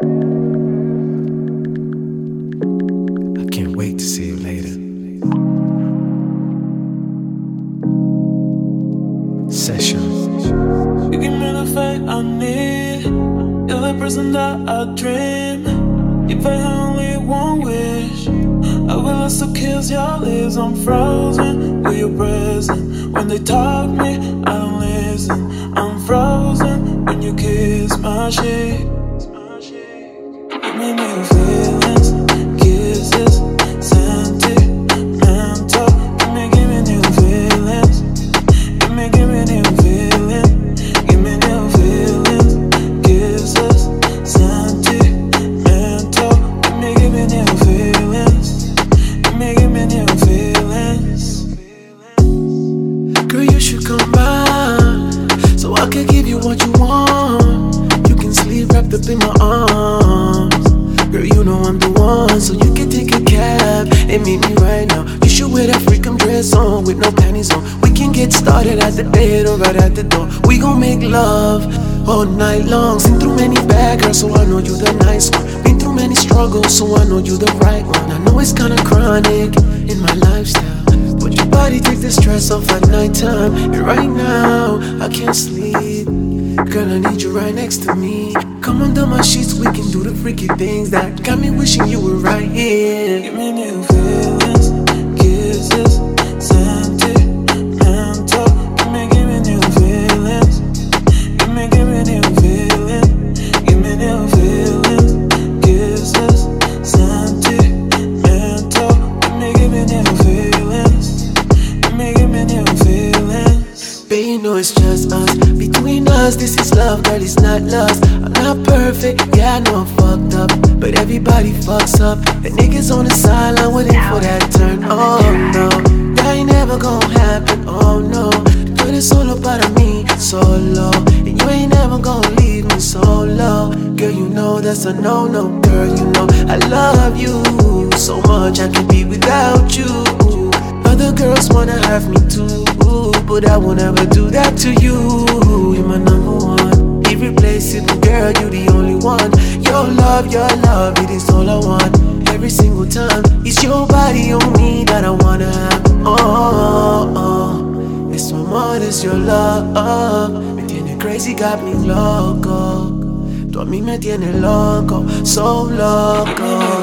I can't wait to see you later. Session. You give me the faith I need. You're the person that I dream. If I only one wish, I will also kiss your lips. I'm frozen with your presence. When they talk me, I don't listen. I'm frozen when you kiss my cheek. Should come by so I can give you what you want. You can sleep wrapped up in my arms. Girl, you know I'm the one, so you can take a cab and meet me right now. You should wear that freakum dress on with no panties on. We can get started at the bed or right at the door. We gon' make love all night long. Seen through many bad girls, so I know you the nice one. Been through many struggles, so I know you the right one. I know it's kinda chronic in my lifestyle. Body takes the stress off at nighttime. And right now, I can't sleep. Girl, I need you right next to me. Come under my sheets, we can do the freaky things that got me wishing you were right it's just us. Between us, this is love, girl, it's not lust. I'm not perfect, yeah, I know I'm fucked up. But everybody fucks up. The niggas on the sideline waiting for that turn. Oh no, that ain't never gonna happen. Oh no, but it's all about me, solo. And you ain't never gonna leave me solo. Girl, you know that's a no no. Girl, you know I love you so much, I can't be without you. But I will never do that to you. You're my number one, irreplaceable girl. You're the only one. Your love, your love, it is all I want. Every single time, it's your body on me that I wanna have. Oh, oh, eso amor es your love. Me tiene crazy, got me loco. Tú a mí me tienes loco, so loco.